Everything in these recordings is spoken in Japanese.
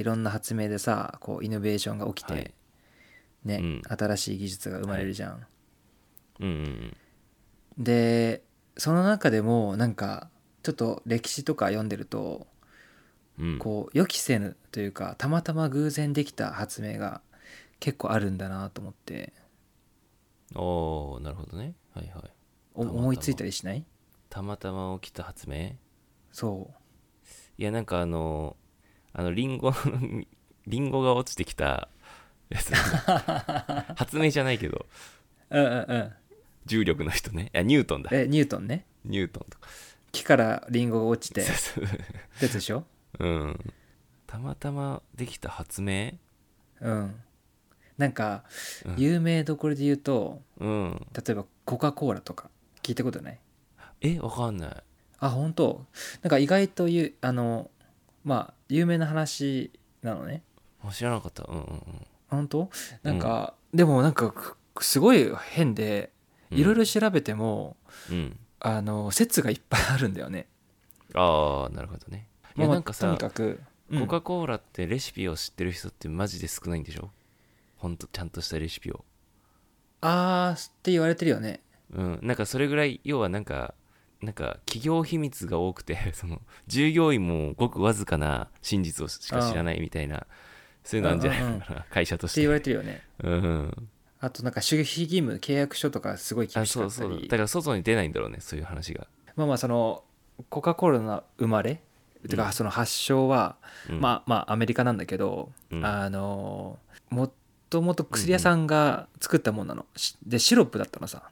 いろんな発明でさこうイノベーションが起きて、はい。ね、うん。新しい技術が生まれるじゃん、うんうんでその中でもなんかちょっと歴史とか読んでるとうん。うんこう予期せぬというかたまたま偶然できた発明が結構あるんだなと思って。おーなるほどね。はいはい。思いついたりしない？たまたま起きた発明？そいやなんかあのあのリンゴの リンゴが落ちてきたやつ 発明じゃないけど。ううんうんうん。重力の人ね。いやニュートンだ。えニュートンね。ニュートンとか。木からリンゴが落ちて。そうそう。やつでしょ？うん。たまたまできた発明？うん。なんかうん。有名どころで言うとうん。例えばコカ・コーラとか。聞いたことない？えわかんない。あ本当。なんか意外とゆあのまあ有名な話なのね。あ知らなかった。うんうん本当？なんか、でもなんかくすごい変でうん。いろいろ調べても、うん。あの説がいっぱいあるんだよね。ああなるほどね。いやまあなんかさとにかく、うん。コカ・コーラってレシピを知ってる人ってマジで少ないんでしょ？ほんとちゃんとしたレシピを。あーって言われてるよね。うん。なんかそれぐらい要はなんかなんか企業秘密が多くて その従業員もごくわずかな真実をしか知らないみたいなそういうのあるんじゃないのかな。会社として。って言われてるよね。うんあとなんか守秘義務契約書とかすごい厳あしかったそうそう。だりから外に出ないんだろうねそういう話が、まあまあそのコカ・コーラの生まれ？てかその発祥は、うん。まあまあアメリカなんだけど、うん。あのもっともと薬屋さんが作ったもんなの、しでシロップだったのさ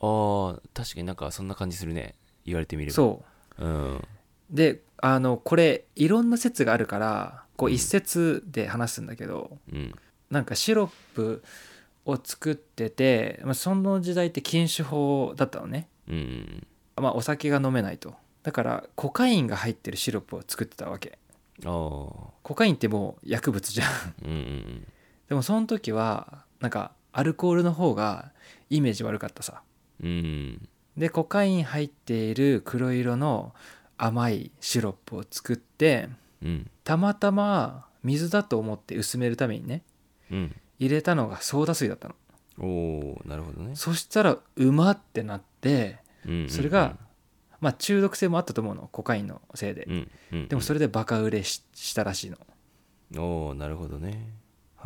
あー確かになんかそんな感じするね。言われてみれば。そう。うん。であのこれいろんな説があるからこううん。一説で話すんだけど、うん。なんかシロップを作ってて、まあ、その時代って禁酒法だったのね、うん。まあ、お酒が飲めないと。だからコカインが入ってるシロップを作ってたわけ。コカインってもう薬物じゃんうんうん。でもその時はなんかアルコールの方がイメージ悪かったさうん。でコカイン入っている黒色の甘いシロップを作ってうんたまたま水だと思って薄めるためにねうん入れたのがソーダ水だったの。おおなるほどね、そしたらうまってなってうんうんうん。それがまあ中毒性もあったと思うのコカインのせいで。うんうんでもそれでバカ売れししたらしいの。おおなるほどね。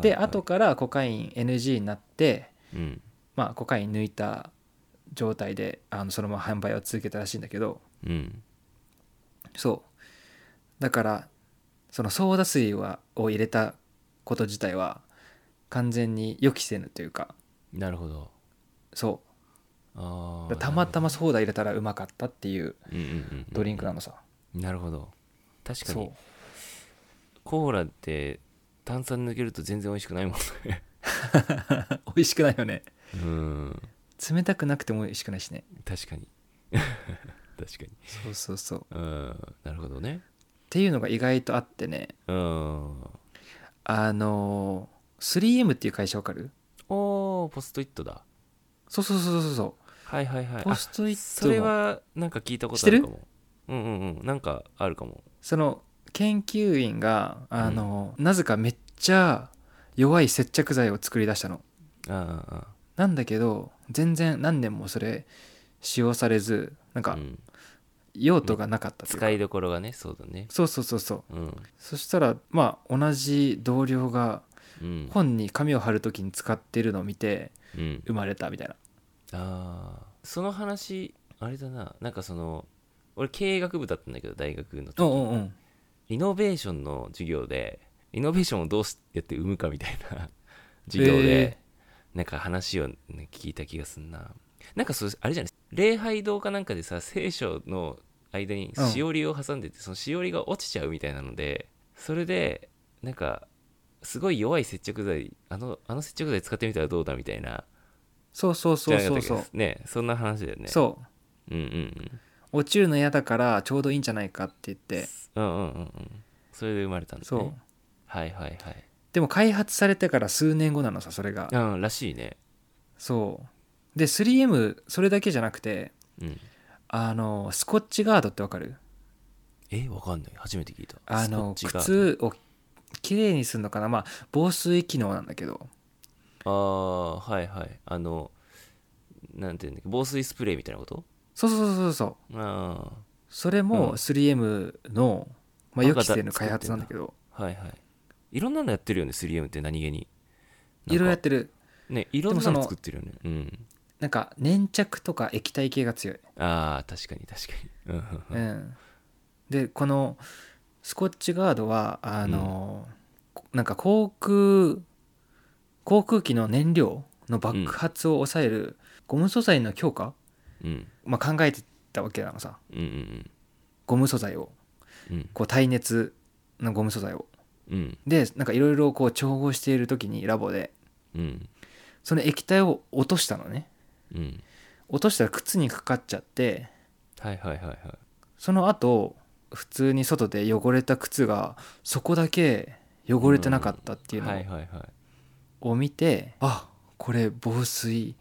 ではいはい。後からコカイン NG になってうん。まあコカイン抜いた状態であのそのまま販売を続けたらしいんだけど。うん。そう。だからそのソーダ水はを入れたこと自体は完全に予期せぬというか。なるほど。そああうたまたまソーダ入れたらうまかったっていううんうんうんドリンクなのさ、なるほど。確かに。コーラって炭酸抜けると全然美味しくないもんね。美味しくないよね。うん冷たくなくても美味しくないしね。確かに。確かに。そうそうそう。っうん。なるほどね。ていうのが意外とあってね。うん。あのー 3M っていう会社わかる？おーポストイットだ。そうそうそうそうそう。はいはいはい。ポストイットあそれはなんか聞いたことあるかも。うんうんうん。なんかあるかも。その研究員があの、なぜかめっちゃ弱い接着剤を作り出したの。あああなんだけど全然何年もそれ使用されずなんかうん、用途がなかったというか。使いどころがねそうだね。そうそうそうそう。うん。そしたらまあ同じ同僚がうん。本に紙を貼る時に使ってるのを見てうん。生まれたみたいな。ああその話あれだな。なんかその俺経営学部だったんだけど大学の時。うんうんうん。イノベーションの授業でイノベーションをどうやって生むかみたいな授業で、えなんか話を、ね、聞いた気がすんな。なんかそれあれじゃない礼拝堂かなんかでさ聖書の間にうんしおりを挟んでて、そのしおりが落ちちゃうみたいなのでそれでなんかすごい弱い接着剤あのあの接着剤使ってみたらどうだみたいなそうそうそうそうそう。ね。そんな話だよね。そう。うんうんうん落ちるの嫌だからちょうどいいんじゃないかって言って。うんうんうんうん。それで生まれたんですね。そう。はいはいはいでも開発されてから数年後なのさそれが。うんらしいね。そう。で 3M それだけじゃなくてうん。あのスコッチガードってわかる？えわかんない。初めて聞いた。あのスコッチが靴をきれいにするのかな？まあ防水機能なんだけど。ああはいはい。あのなんていうんだっけ？防水スプレーみたいなこと？そうそうそうそうそう。あそれうん。も 3M の、まあ、あ予期せぬ開発なんだけど。あはいはいいろんなのやってるよね 3M って何気に。いろいろやってる。ねいろんなのの作ってるよね。うん。なんか粘着とか液体系が強い、ああ確かに確かに。うん。うん。うんうん、でこのスコッチガードはあの、なんか航空航空機の燃料の爆発を抑えるゴム素材の強化、うん。まあ、考えてたわけなのさ。うんうん。ゴム素材を。うん。こう耐熱のゴム素材をうん。でなんかいろいろこう調合している時にラボで。うん。その液体を落としたのね。うん。落としたら靴にかかっちゃって。はいはいはいはい。その後普通に外で汚れた靴がそこだけ汚れてなかったっていうのを見て、あこれ防水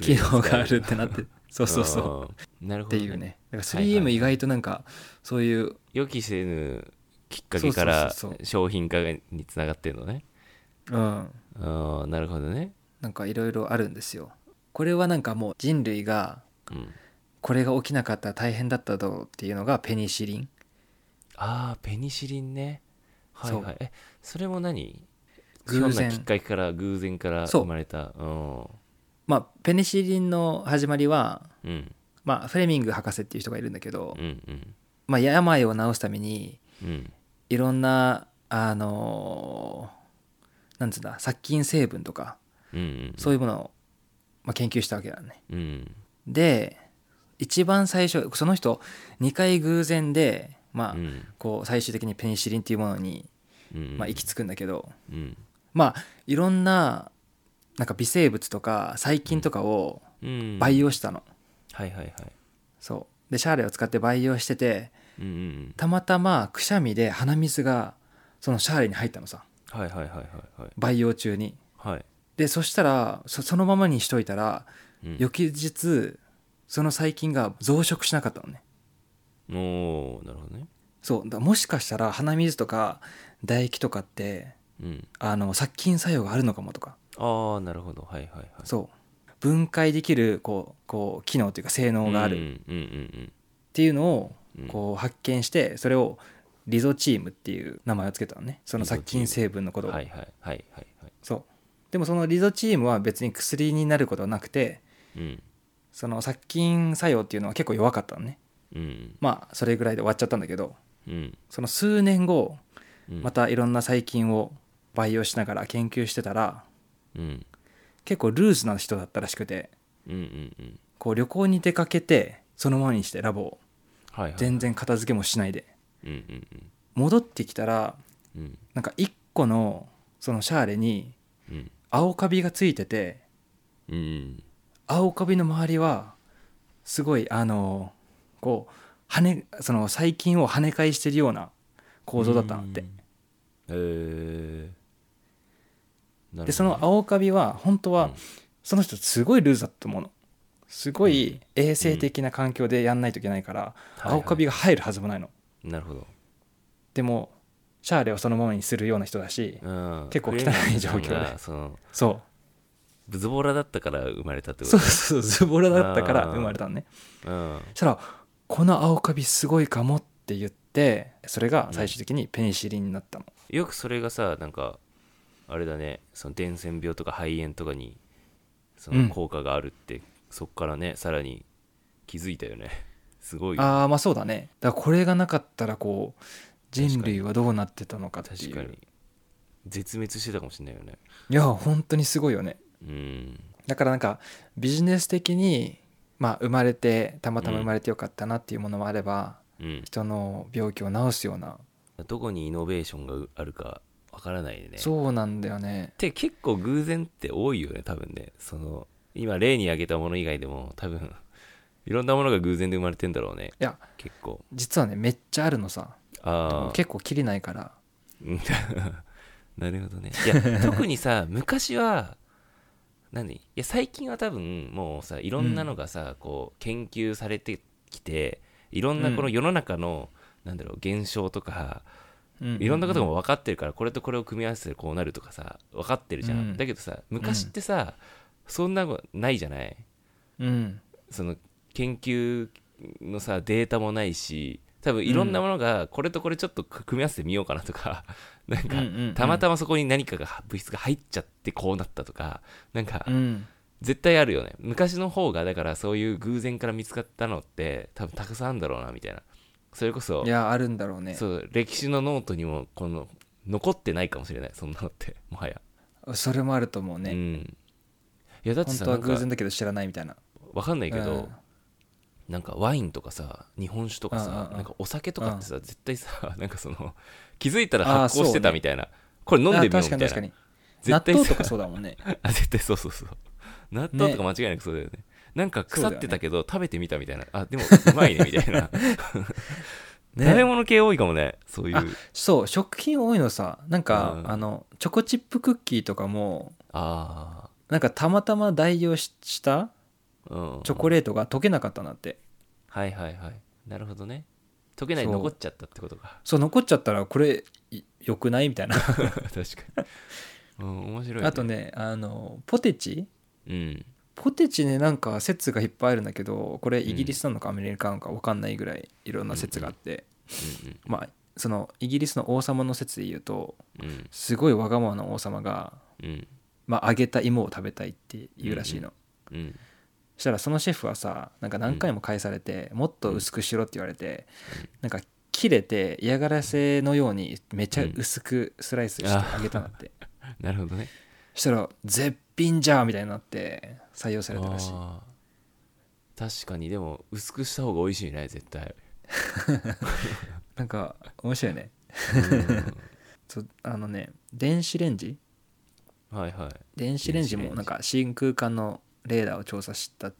機ー能があるってなって。そうそうそう。なるほど、っていうね。だからはいはい 3M 意外となんかそういう予期せぬきっかけから商品化につながってるのね。うん。ああなるほどね。なんかいろいろあるんですよ。これはなんかもう人類がうん。これが起きなかったら大変だっただろうっていうのがペニシリン。ああペニシリンね。はいはい。えそれも何？偶然きっかけから偶然からそう。生まれた。うん。まあペニシリンの始まりはうん。まあフレミング博士っていう人がいるんだけど、うんうん。まあ、病を治すためにうんいろんなあのーなんつうんだ殺菌成分とかうんうんそういうものを、まあ、研究したわけだね。うんで一番最初その人2回偶然でまあ、うん。こう最終的にペニシリンっていうものに、うんまあ、行き着くんだけどうん。まあいろんななんか微生物とか細菌とかをうん。培養したの、はいはいはい。そう。でシャーレを使って培養しててうんうんうん。たまたまくしゃみで鼻水がそのシャーレに入ったのさ。はいはいはいはいはい。培養中に。はい。でそしたらそそのままにしといたらうん。翌日その細菌が増殖しなかったのね。おーなるほどね。そう。だもしかしたら鼻水とか唾液とかってうん。あの殺菌作用があるのかもとか。ああなるほど。はいはいはい。そう。分解できるこうこう機能というか性能がある。っていうのをうんこう発見してそれをリゾチームっていう名前を付けたのね。その殺菌成分のことを。はいはいはいはいはい。そう。でもそのリゾチームは別に薬になることはなくてうん。その殺菌作用っていうのは結構弱かったのね。うん。まあそれぐらいで終わっちゃったんだけどうん。その数年後うん。またいろんな細菌を培養しながら研究してたらうん。結構ルーズな人だったらしくてうんうんうん。こう旅行に出かけてそのままにしてラボをはいはい。全然片付けもしないで。うんうん戻ってきたらうん。うんなんか1個のそのシャーレにうん。青カビがついててうん青カビの周りはすごいあのこう跳ねその細菌を跳ね返してるような構造だったのって。へえでその青カビは本当はその人すごいルーズだと思うのすごい衛生的な環境でやんないといけないから青カビが入るはずもないの。なるほど。でもシャーレをそのままにするような人だしうん。結構汚い状況で。そのそブズボラだったから生まれたってうことそうそうズボラだったから生まれたのね。うん。そしたらこの青カビすごいかもって言ってそれが最終的にペニシリンになったの、よくそれがさなんかあれだね。その伝染病とか肺炎とかにそうん。の効果があるって、そっからねさらに気づいたよね。すごいよ。ああまあそうだね。だからこれがなかったらこう人類はどうなってたのかっていう。確かに。絶滅してたかもしれないよね。いや本当にすごいよね。うん。だからなんかビジネス的にまあ生まれてたまたま生まれてよかったなっていうものもあれば、うん。人の病気を治すような、どこにイノベーションがあるかわからないね。そうなんだよね。って結構偶然って多いよね多分ね。その今例に挙げたもの以外でも多分 いろんなものが偶然で生まれてんだろうね。いや結構。実はねめっちゃあるのさ。ああ結構きりないから。う んなるほどね。いや特にさ 昔は何？いや最近は多分もうさいろんなのがさ、こう研究されてきていろんなこの世の中のなんだろう現象とかうん。いろんなことが分かってるからこれとこれを組み合わせてこうなるとかさ分かってるじゃん、うん。だけどさ昔ってさ、そんなのないじゃない？うん。その研究のさデータもないし多分いろんなものがこれとこれちょっと組み合わせてみようかなとか、なんかうんうんうん。たまたまそこに何かが物質が入っちゃってこうなったとか なんかうん。絶対あるよね。昔の方がだからそういう偶然から見つかったのって多分たくさんあるんだろうなみたいな。それこそいやあるんだろうね。そう歴史のノートにもこの残ってないかもしれない。そんなのってもはや、それもあると思ううねんいやだって本当は偶然だけど知らないみたいな。わかんないけど、うん。なんかワインとかさ日本酒とかさ、うんうんうん。なんかお酒とかってさ、絶対さ なんかその気づいたら発酵してたそうねみたいな、これ飲んでみようあみたいな。確かに確かに。納絶対さ。豆とかそうだもんね。あ絶対そうそうそう。納豆とか間違いなくそうだよね。なんか腐ってたけど、食べてみたみたいな。あでもうまいねみたいな、ね。食べ物系多いかもねそういう。あそう食品多いのさ。なんか、うん。あのチョコチップクッキーとかもあなんかたまたま代用ししたチョコレートが溶けなかったなって。はいはいはい。なるほどね。溶けない残っちゃったってことか。そう残っちゃったらこれいよくないみたいな。確かに。うん面白い、ね、あとねあのポテチ？うん。ポテチねなんか説がいっぱいあるんだけどこれイギリスなのかアメリカなのか分かんないぐらいいろんな説があって、うんまあそのイギリスの王様の説で言うとうんうん。すごいわがままな王様が、うんまあ、揚げた芋を食べたいって言うらしいの、うんそしたらそのシェフはさなんか何回も返されて、もっと薄くしろって言われて、なんか切れて嫌がらせのようにめちゃ薄くスライスして揚げたんだって、なるほどね。そしたら絶品じゃんみたいになって採用されたらしい。確かにでも薄くした方が美味しいね絶対。なんか面白いね。あのね電子レンジはいはい。電子レンジもなんか真空管のレーダーを調査した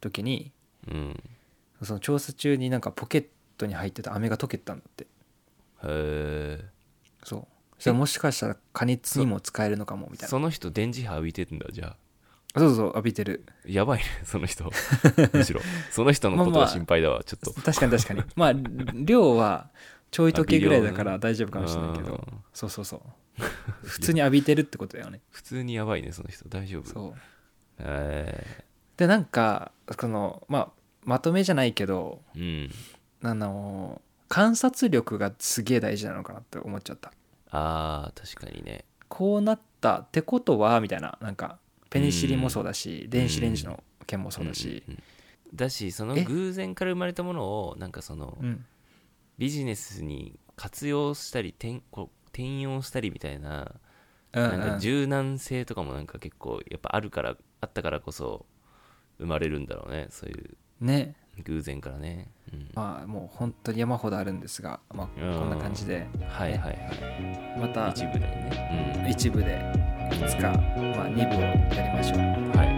時にうん。その調査中になんかポケットに入ってた飴が溶けたんだって。へえそう。そもしかしたら加熱にも使えるのかもみたいな。その人電磁波浴びてんだじゃあ。そうそう浴びてる。やばいねその人。むしろ。その人のことが心配だわちょっと。確かに確かに。まあ量はちょい溶けぐらいだから大丈夫かもしれないけど。うん。そうそうそう 普通に浴びてるってことだよね。普通にやばいねその人。大丈夫。そう。えでなんかこのまあまとめじゃないけどー、うん。あの観察力がすげえ大事なのかなって思っちゃった。あー確かにね。こうなったってことはみたいななんかペニシリンもそうだし、電子レンジの件もそうだし、んんん。だしそのえ？偶然から生まれたものをなんかそのうん。ビジネスに活用したり転こう転用したりみたいなうんうん。なんか柔軟性とかもなんか結構やっぱあるからあったからこそ生まれるんだろうね。そういうね。偶然からね、うん。まあもう本当に山ほどあるんですが、まあ、うん。こんな感じで。はいはいはい。また一部だよね一部でいつか、まあ、2部をやりましょう。うんはい